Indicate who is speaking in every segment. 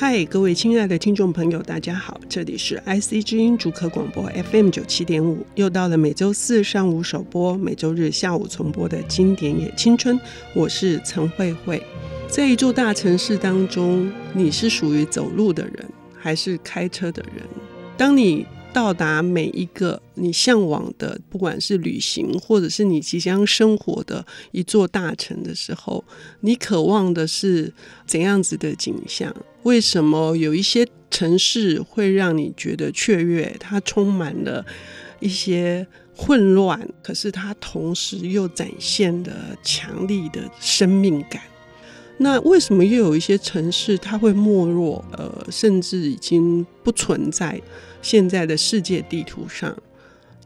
Speaker 1: 嗨，各位亲爱的听众朋友，大家好，这里是 IC 之音主客广播 FM 九七点五，又到了每周四上午首播，每周日下午重播的经典也青春，我是陈慧慧。在一座大城市当中，你是属于走路的人，还是开车的人？当你到达每一个你向往的，不管是旅行，或者是你即将生活的一座大城的时候，你渴望的是怎样子的景象？为什么有一些城市会让你觉得雀跃？它充满了一些混乱，可是它同时又展现了强力的生命感。那为什么又有一些城市它会没落？呃，甚至已经不存在。现在的世界地图上，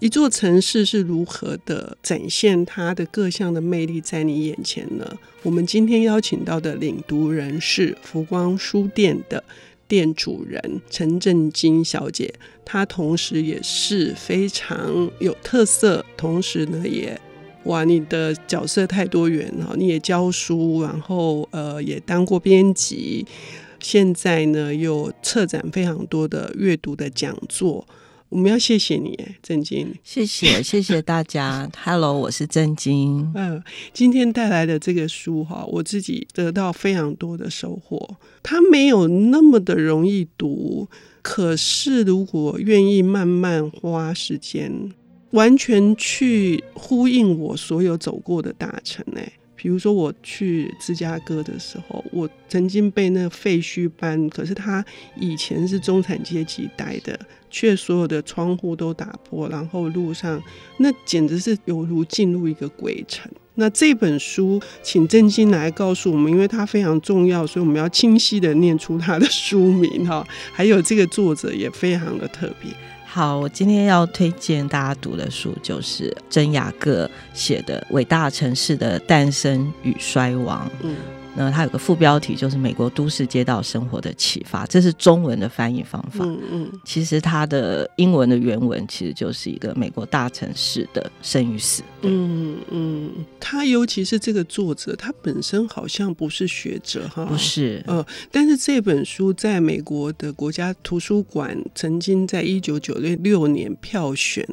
Speaker 1: 一座城市是如何的展现它的各项的魅力在你眼前呢？我们今天邀请到的领读人是福光书店的店主人陈政菁小姐，她同时也是非常有特色，同时呢也哇，你的角色太多元哈，你也教书，然后呃也当过编辑。现在呢，又策展非常多的阅读的讲座，我们要谢谢你，郑晶。
Speaker 2: 谢谢，谢谢大家。Hello，我是郑晶。
Speaker 1: 嗯，今天带来的这个书哈，我自己得到非常多的收获。它没有那么的容易读，可是如果愿意慢慢花时间，完全去呼应我所有走过的大城，哎。比如说我去芝加哥的时候，我曾经被那废墟般，可是他以前是中产阶级待的，却所有的窗户都打破，然后路上那简直是犹如进入一个鬼城。那这本书，请政菁来告诉我们，因为它非常重要，所以我们要清晰的念出它的书名哈，还有这个作者也非常的特别。
Speaker 2: 好，我今天要推荐大家读的书就是真雅各写的《伟大城市的诞生与衰亡》。嗯。那它有个副标题，就是美国都市街道生活的启发，这是中文的翻译方法。嗯嗯，其实它的英文的原文其实就是一个美国大城市的生与死。
Speaker 1: 嗯嗯，他尤其是这个作者，他本身好像不是学者哈，
Speaker 2: 不是。
Speaker 1: 呃，但是这本书在美国的国家图书馆曾经在一九九六年票选。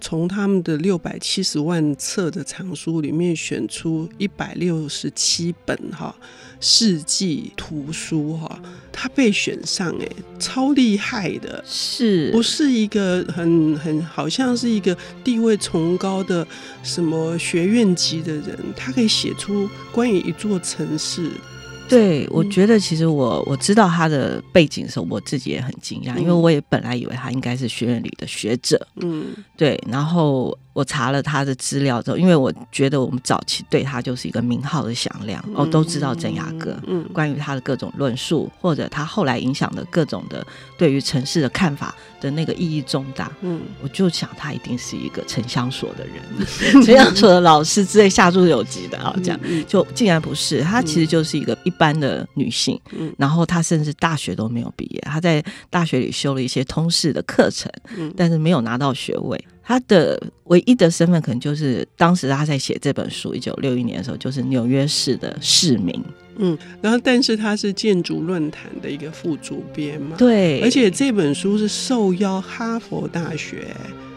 Speaker 1: 从他们的六百七十万册的藏书里面选出一百六十七本哈世纪图书哈，他被选上哎，超厉害的，
Speaker 2: 是
Speaker 1: 不是一个很很好像是一个地位崇高的什么学院级的人，他可以写出关于一座城市。
Speaker 2: 对，我觉得其实我我知道他的背景的时候，我自己也很惊讶，因为我也本来以为他应该是学院里的学者，嗯，对，然后。我查了他的资料之后，因为我觉得我们早期对他就是一个名号的响亮，哦，都知道郑雅各，嗯，关于他的各种论述，或者他后来影响的各种的对于城市的看法的那个意义重大，嗯，我就想他一定是一个城乡所的人，城乡所的老师之类下注有级的啊，这样就竟然不是，他其实就是一个一般的女性，嗯，然后他甚至大学都没有毕业，他在大学里修了一些通识的课程，嗯，但是没有拿到学位。他的唯一的身份可能就是当时他在写这本书，一九六一年的时候，就是纽约市的市民。
Speaker 1: 嗯，然后但是他是建筑论坛的一个副主编嘛，
Speaker 2: 对，
Speaker 1: 而且这本书是受邀哈佛大学，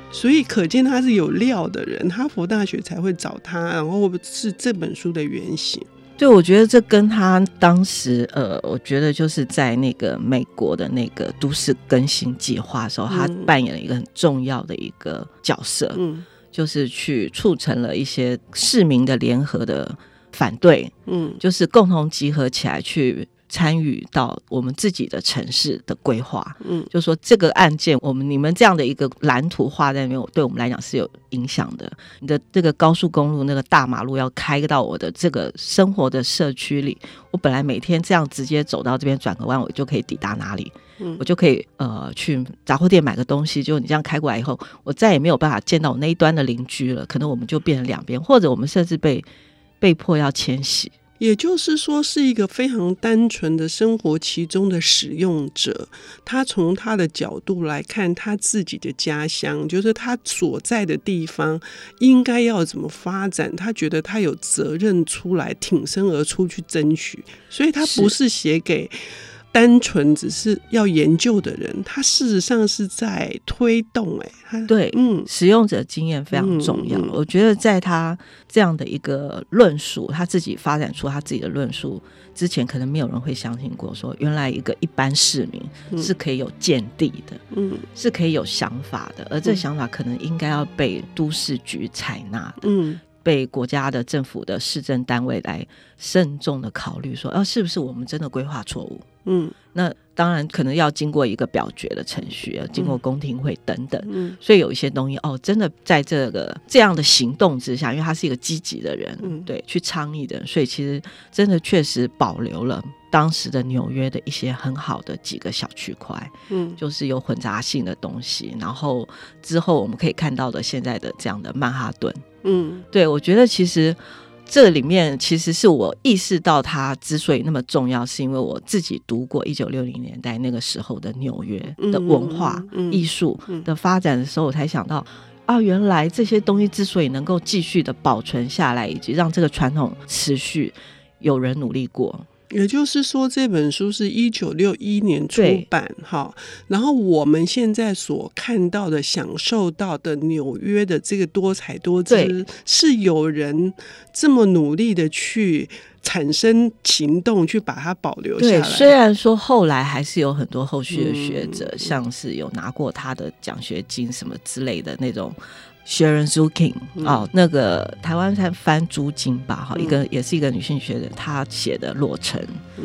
Speaker 1: 所以可见他是有料的人，哈佛大学才会找他，然后是这本书的原型。
Speaker 2: 对，我觉得这跟他当时，呃，我觉得就是在那个美国的那个都市更新计划的时候，他扮演了一个很重要的一个角色，嗯，就是去促成了一些市民的联合的反对，嗯，就是共同集合起来去。参与到我们自己的城市的规划，嗯，就说这个案件，我们你们这样的一个蓝图画在那边，对我们来讲是有影响的。你的这个高速公路那个大马路要开到我的这个生活的社区里，我本来每天这样直接走到这边转个弯，我就可以抵达哪里？嗯，我就可以呃去杂货店买个东西。就你这样开过来以后，我再也没有办法见到我那一端的邻居了。可能我们就变成两边，或者我们甚至被被迫要迁徙。
Speaker 1: 也就是说，是一个非常单纯的生活其中的使用者。他从他的角度来看他自己的家乡，就是他所在的地方应该要怎么发展。他觉得他有责任出来挺身而出去争取，所以他不是写给单纯只是要研究的人，他事实上是在推动、欸。哎，
Speaker 2: 对，嗯，使用者经验非常重要。嗯嗯、我觉得在他这样的一个论述，他自己发展出他自己的论述之前，可能没有人会相信过，说原来一个一般市民是可以有见地的，嗯，是可以有想法的，而这想法可能应该要被都市局采纳的，嗯。被国家的政府的市政单位来慎重的考虑，说，啊，是不是我们真的规划错误？嗯，那当然可能要经过一个表决的程序，要经过公听会等等。嗯，所以有一些东西，哦，真的在这个这样的行动之下，因为他是一个积极的人，嗯，对，去倡议的人，所以其实真的确实保留了当时的纽约的一些很好的几个小区块，嗯，就是有混杂性的东西，然后之后我们可以看到的现在的这样的曼哈顿。嗯，对，我觉得其实这里面其实是我意识到它之所以那么重要，是因为我自己读过一九六零年代那个时候的纽约的文化艺术的发展的时候，我才想到啊，原来这些东西之所以能够继续的保存下来，以及让这个传统持续，有人努力过。
Speaker 1: 也就是说，这本书是一九六一年出版，哈。然后我们现在所看到的、享受到的纽约的这个多彩多姿，是有人这么努力的去产生行动，去把它保留下来。
Speaker 2: 虽然说后来还是有很多后续的学者，嗯、像是有拿过他的奖学金什么之类的那种。Sharon Zukin 哦，那个台湾才翻租金吧，哈，一个也是一个女性学者，她写的《洛城》，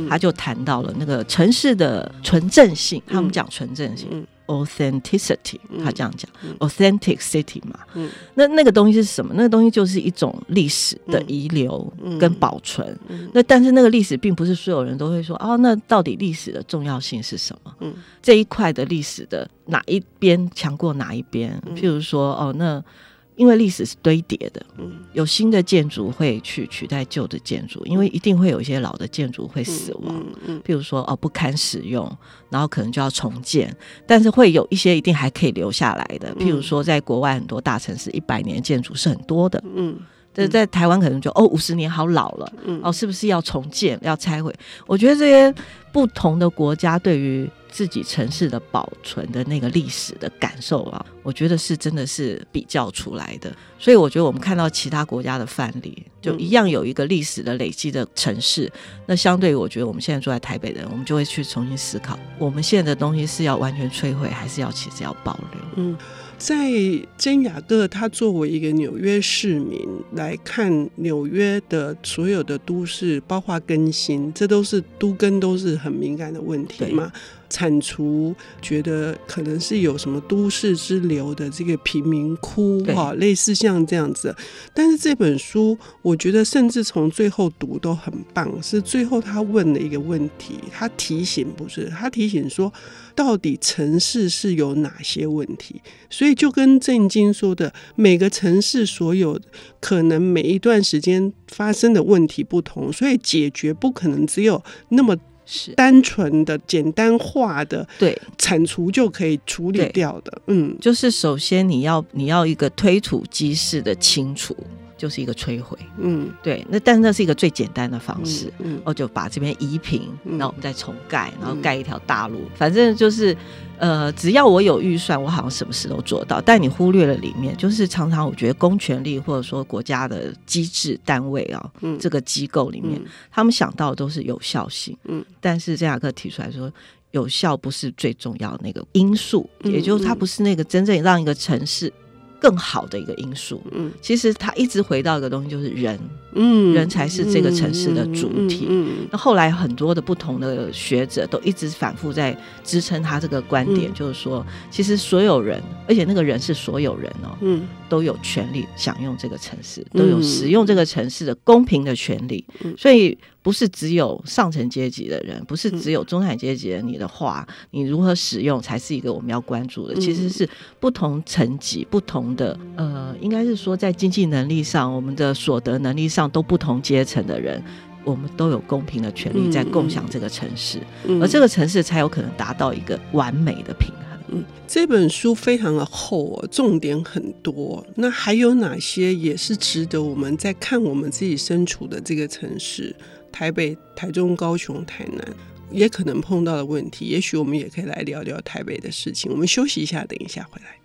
Speaker 2: 她就谈到了那个城市的纯正性，他们讲纯正性。Authenticity，他这样讲、嗯、，Authentic City 嘛，嗯、那那个东西是什么？那个东西就是一种历史的遗留跟保存。那但是那个历史并不是所有人都会说，哦，那到底历史的重要性是什么？嗯、这一块的历史的哪一边强过哪一边？譬如说，哦，那。因为历史是堆叠的，有新的建筑会去取代旧的建筑，因为一定会有一些老的建筑会死亡，譬如说哦不堪使用，然后可能就要重建，但是会有一些一定还可以留下来的，譬如说在国外很多大城市一百年建筑是很多的，嗯，这在台湾可能就哦五十年好老了，哦是不是要重建要拆毁？我觉得这些不同的国家对于。自己城市的保存的那个历史的感受啊，我觉得是真的是比较出来的。所以我觉得我们看到其他国家的范例，就一样有一个历史的累积的城市。那相对于我觉得我们现在住在台北的人，我们就会去重新思考，我们现在的东西是要完全摧毁，还是要其实要保留？嗯。
Speaker 1: 在珍雅各，他作为一个纽约市民来看纽约的所有的都市，包括更新，这都是都更都是很敏感的问题嘛。铲除觉得可能是有什么都市之流的这个贫民窟哈，类似像这样子。但是这本书，我觉得甚至从最后读都很棒。是最后他问了一个问题，他提醒不是他提醒说，到底城市是有哪些问题？所以就跟郑经说的，每个城市所有可能每一段时间发生的问题不同，所以解决不可能只有那么。是单纯的、简单化的，对，铲除就可以处理掉的。嗯，
Speaker 2: 就是首先你要你要一个推土机式的清除。就是一个摧毁，嗯，对，那但是那是一个最简单的方式，嗯，我、嗯、就把这边移平，然后我们再重盖，然后盖一条大路，嗯、反正就是，呃，只要我有预算，我好像什么事都做到。但你忽略了里面，就是常常我觉得公权力或者说国家的机制单位啊，嗯，这个机构里面，嗯、他们想到的都是有效性，嗯，但是这雅克提出来说，有效不是最重要的那个因素，嗯、也就是它不是那个真正让一个城市。更好的一个因素，嗯，其实他一直回到一个东西，就是人，嗯，人才是这个城市的主体。嗯，那后来很多的不同的学者都一直反复在支撑他这个观点，就是说，其实所有人，而且那个人是所有人哦，嗯，都有权利享用这个城市，都有使用这个城市的公平的权利，所以。不是只有上层阶级的人，不是只有中产阶级的人，你的话，你如何使用才是一个我们要关注的。其实是不同层级、不同的呃，应该是说在经济能力上、我们的所得能力上都不同阶层的人，我们都有公平的权利在共享这个城市，而这个城市才有可能达到一个完美的平衡。
Speaker 1: 嗯，这本书非常的厚哦，重点很多。那还有哪些也是值得我们在看我们自己身处的这个城市？台北、台中、高雄、台南，也可能碰到的问题。也许我们也可以来聊聊台北的事情。我们休息一下，等一下回来。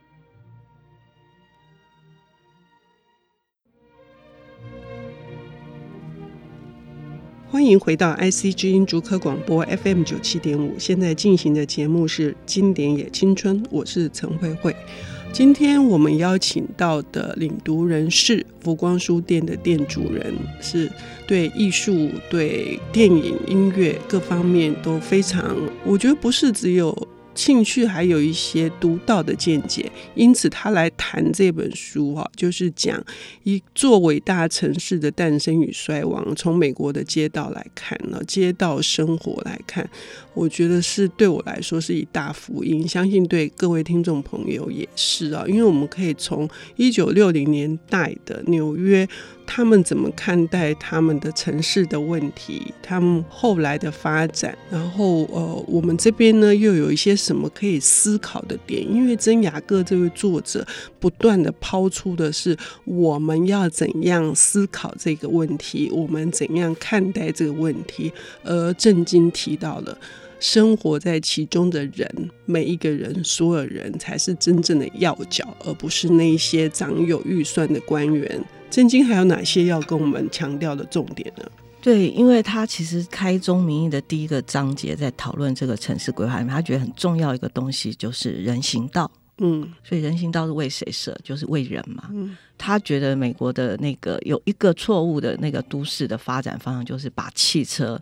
Speaker 1: 欢迎回到 IC 之音竹科广播 FM 九七点五，现在进行的节目是《经典也青春》，我是陈慧慧。今天我们邀请到的领读人是福光书店的店主人，是对艺术、对电影、音乐各方面都非常，我觉得不是只有。兴趣还有一些独到的见解，因此他来谈这本书哈，就是讲一座伟大城市的诞生与衰亡，从美国的街道来看呢，街道生活来看，我觉得是对我来说是一大福音，相信对各位听众朋友也是啊，因为我们可以从一九六零年代的纽约。他们怎么看待他们的城市的问题？他们后来的发展，然后呃，我们这边呢又有一些什么可以思考的点？因为真雅各这位作者不断地抛出的是我们要怎样思考这个问题，我们怎样看待这个问题。而正经提到了生活在其中的人，每一个人，所有人才是真正的要角，而不是那些掌有预算的官员。真经还有哪些要跟我们强调的重点呢？
Speaker 2: 对，因为他其实开宗明义的第一个章节在讨论这个城市规划里面，他觉得很重要一个东西就是人行道。嗯，所以人行道是为谁设？就是为人嘛。嗯，他觉得美国的那个有一个错误的那个都市的发展方向，就是把汽车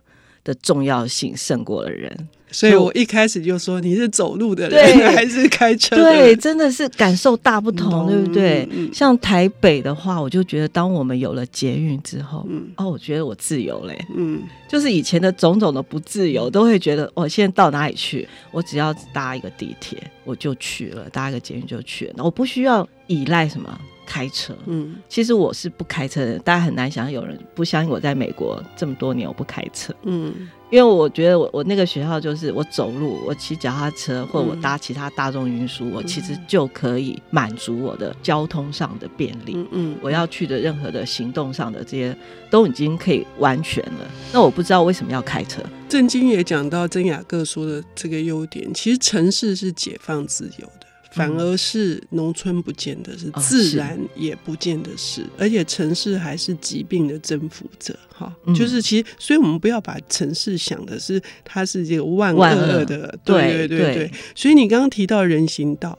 Speaker 2: 的重要性胜过了人。
Speaker 1: 所以我一开始就说，你是走路的人对 还是开车的人？
Speaker 2: 对，真的是感受大不同，嗯、对不对？嗯、像台北的话，我就觉得，当我们有了捷运之后，嗯、哦，我觉得我自由嘞。嗯，就是以前的种种的不自由，都会觉得，我、哦、现在到哪里去？我只要搭一个地铁，我就去了；搭一个捷运就去了，我不需要依赖什么开车。嗯，其实我是不开车的，大家很难想象有人不相信我在美国这么多年我不开车。嗯。因为我觉得我我那个学校就是我走路，我骑脚踏车或者我搭其他大众运输，嗯、我其实就可以满足我的交通上的便利。嗯，嗯，我要去的任何的行动上的这些都已经可以完全了。那我不知道为什么要开车。
Speaker 1: 郑经也讲到曾雅各说的这个优点，其实城市是解放自由的。反而是农村不见得是，自然也不见得是，而且城市还是疾病的征服者，哈，就是其实，所以我们不要把城市想的是它是这个万恶的，对对对对，所以你刚刚提到人行道。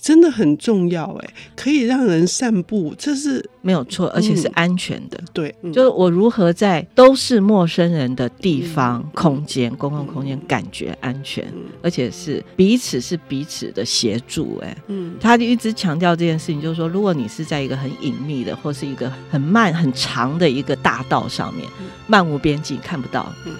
Speaker 1: 真的很重要哎，可以让人散步，这是
Speaker 2: 没有错，而且是安全的。
Speaker 1: 嗯、对，嗯、
Speaker 2: 就是我如何在都是陌生人的地方、嗯、空间、公共空间感觉安全，嗯、而且是彼此是彼此的协助。哎，嗯，他就一直强调这件事情，就是说，如果你是在一个很隐秘的，或是一个很慢、很长的一个大道上面，嗯、漫无边际，看不到，嗯、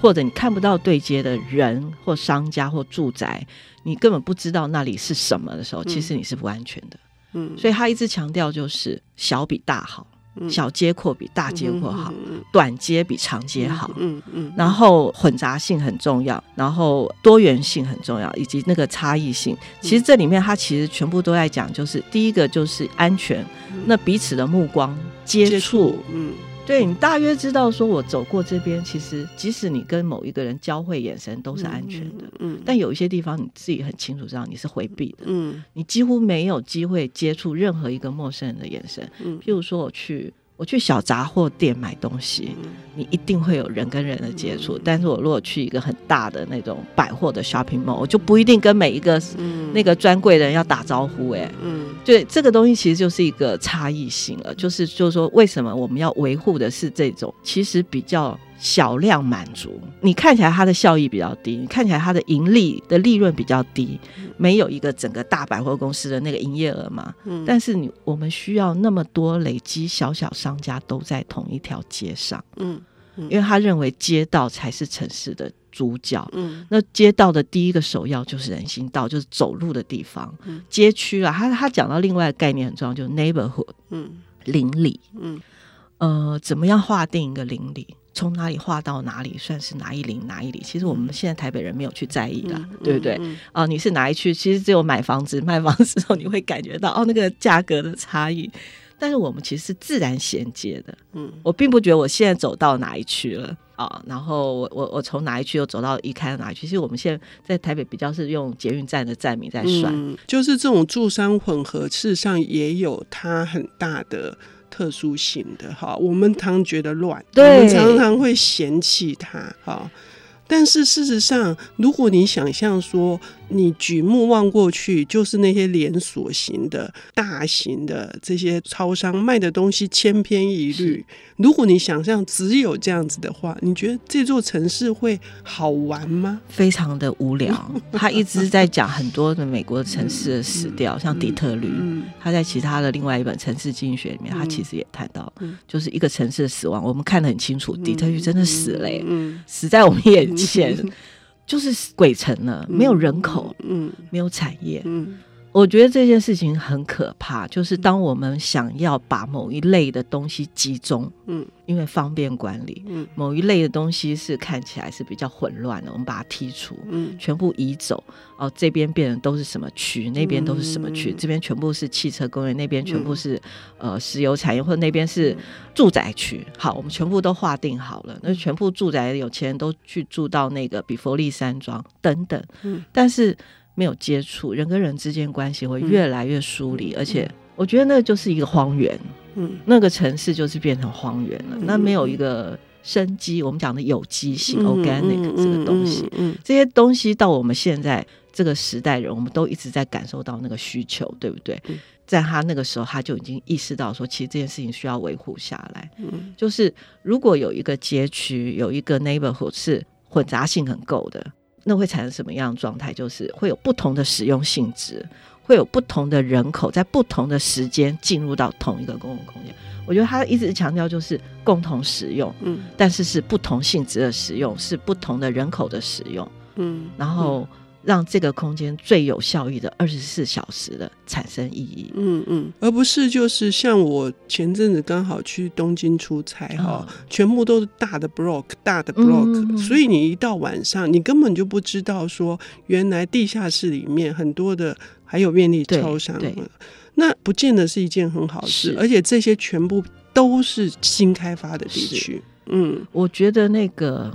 Speaker 2: 或者你看不到对接的人或商家或住宅。你根本不知道那里是什么的时候，其实你是不安全的。嗯，所以他一直强调就是小比大好，嗯、小街阔比大街阔好，短街比长街好。嗯嗯，然后混杂性很重要，然后多元性很重要，以及那个差异性。其实这里面他其实全部都在讲，就是第一个就是安全，嗯、那彼此的目光接触，接触嗯。对，你大约知道，说我走过这边，其实即使你跟某一个人交汇眼神都是安全的，嗯，嗯，但有一些地方你自己很清楚知道你是回避的，嗯，你几乎没有机会接触任何一个陌生人的眼神，嗯，譬如说我去。我去小杂货店买东西，你一定会有人跟人的接触。但是我如果去一个很大的那种百货的 shopping mall，我就不一定跟每一个那个专柜的人要打招呼。哎，嗯，对，这个东西其实就是一个差异性了。就是就是说，为什么我们要维护的是这种其实比较。小量满足，你看起来它的效益比较低，你看起来它的盈利的利润比较低，没有一个整个大百货公司的那个营业额嘛。嗯，但是你我们需要那么多累积小小商家都在同一条街上，嗯，嗯，因为他认为街道才是城市的主角。嗯，那街道的第一个首要就是人行道，就是走路的地方。嗯，街区啊，他他讲到另外概念很重要，就是 neighborhood，嗯，邻里，嗯，呃，怎么样划定一个邻里？从哪里划到哪里算是哪一零哪一里？其实我们现在台北人没有去在意啦，嗯、对不对？啊、嗯嗯呃，你是哪一区？其实只有买房子 卖房子之后，你会感觉到哦，那个价格的差异。但是我们其实是自然衔接的。嗯，我并不觉得我现在走到哪一区了啊，然后我我我从哪一区又走到一开到哪一区。其实我们现在在台北比较是用捷运站的站名在算，
Speaker 1: 嗯，就是这种住商混合，事实上也有它很大的特殊性的哈。我们常觉得乱，我们常常会嫌弃它哈。但是事实上，如果你想象说，你举目望过去，就是那些连锁型的、大型的这些超商卖的东西千篇一律。如果你想象只有这样子的话，你觉得这座城市会好玩吗？
Speaker 2: 非常的无聊。他一直在讲很多的美国城市的死掉，嗯、像底特律。嗯、他在其他的另外一本《城市经济学》里面，他其实也谈到，就是一个城市的死亡，我们看得很清楚，底特律真的死了，死在我们眼前，嗯、就是鬼城了，没有人口，嗯，没有产业，嗯。我觉得这件事情很可怕，就是当我们想要把某一类的东西集中，嗯，因为方便管理，嗯，某一类的东西是看起来是比较混乱的，我们把它剔除，嗯，全部移走，哦，这边变成都是什么区，那边都是什么区，这边全部是汽车工业，那边全部是呃石油产业，或者那边是住宅区。好，我们全部都划定好了，那全部住宅有钱人都去住到那个比佛利山庄等等，嗯，但是。没有接触，人跟人之间关系会越来越疏离，嗯、而且我觉得那就是一个荒原，嗯，那个城市就是变成荒原了。嗯、那没有一个生机，我们讲的有机性、嗯、（organic） 这个东西，这些东西到我们现在这个时代人，我们都一直在感受到那个需求，对不对？嗯、在他那个时候，他就已经意识到说，其实这件事情需要维护下来。嗯，就是如果有一个街区，有一个 neighborhood 是混杂性很够的。那会产生什么样的状态？就是会有不同的使用性质，会有不同的人口在不同的时间进入到同一个公共空间。我觉得他一直强调就是共同使用，嗯，但是是不同性质的使用，是不同的人口的使用，嗯，然后。嗯让这个空间最有效益的二十四小时的产生意义，
Speaker 1: 嗯嗯，而不是就是像我前阵子刚好去东京出差哈，哦、全部都是大的 block 大的 block，嗯嗯，所以你一到晚上，你根本就不知道说原来地下室里面很多的还有便利超商，那不见得是一件很好事，而且这些全部都是新开发的地区，嗯，
Speaker 2: 我觉得那个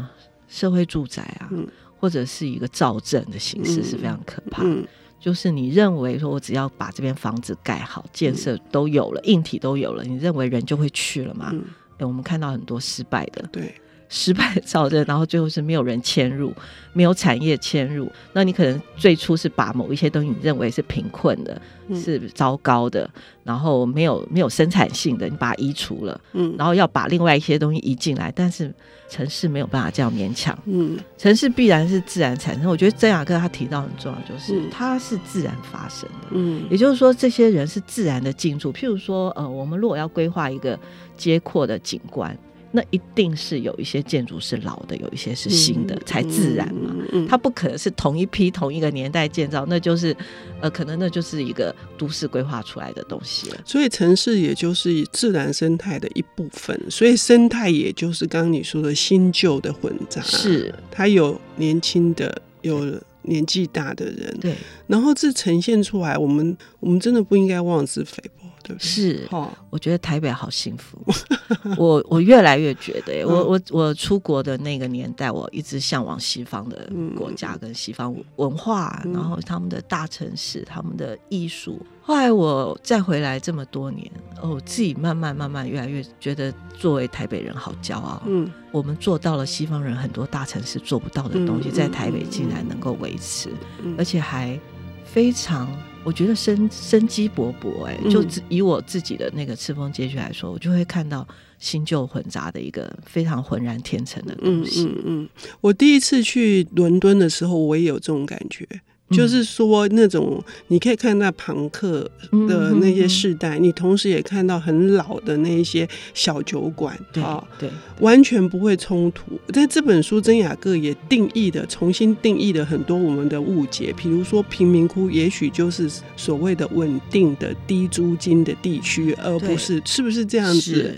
Speaker 2: 社会住宅啊。嗯或者是一个造证的形式是非常可怕的，嗯。嗯、就是你认为说我只要把这边房子盖好，建设都有了，硬体都有了，你认为人就会去了吗？我们看到很多失败的，
Speaker 1: 对，
Speaker 2: 失败的造镇，然后最后是没有人迁入，没有产业迁入，那你可能最初是把某一些东西你认为是贫困的，嗯、是糟糕的，然后没有没有生产性的，你把它移除了，嗯，然后要把另外一些东西移进来，但是。城市没有办法这样勉强，嗯，城市必然是自然产生。我觉得曾雅各他提到很重要，就是它是自然发生的，嗯，也就是说，这些人是自然的进驻。譬如说，呃，我们如果要规划一个街廓的景观。那一定是有一些建筑是老的，有一些是新的，嗯、才自然嘛。嗯嗯、它不可能是同一批同一个年代建造，那就是呃，可能那就是一个都市规划出来的东西了。
Speaker 1: 所以城市也就是自然生态的一部分，所以生态也就是刚刚你说的新旧的混杂，
Speaker 2: 是
Speaker 1: 它有年轻的，有年纪大的人，
Speaker 2: 对，
Speaker 1: 然后这呈现出来，我们我们真的不应该妄自菲薄。
Speaker 2: 是，我觉得台北好幸福。我我越来越觉得，我我我出国的那个年代，我一直向往西方的国家跟西方文化，然后他们的大城市，他们的艺术。后来我再回来这么多年，哦，我自己慢慢慢慢越来越觉得，作为台北人好骄傲。嗯，我们做到了西方人很多大城市做不到的东西，在台北竟然能够维持，而且还非常。我觉得生生机勃勃，哎，就以我自己的那个赤峰街区来说，嗯、我就会看到新旧混杂的一个非常浑然天成的东西。嗯，嗯，嗯，
Speaker 1: 我第一次去伦敦的时候，我也有这种感觉。就是说，那种你可以看到庞克的那些世代，你同时也看到很老的那些小酒馆，啊，对，完全不会冲突。在这本书，曾雅各也定义的重新定义了很多我们的误解，比如说贫民窟也许就是所谓的稳定的低租金的地区，而不是是不是这样子？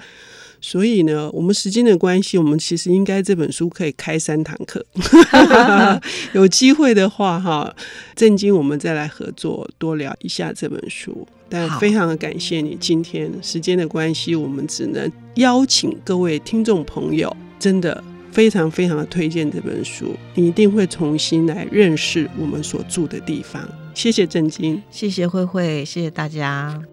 Speaker 1: 所以呢，我们时间的关系，我们其实应该这本书可以开三堂课。有机会的话，哈，正经我们再来合作，多聊一下这本书。但非常的感谢你，今天时间的关系，我们只能邀请各位听众朋友，真的非常非常的推荐这本书，你一定会重新来认识我们所住的地方。谢谢正经，
Speaker 2: 谢谢慧慧，谢谢大家。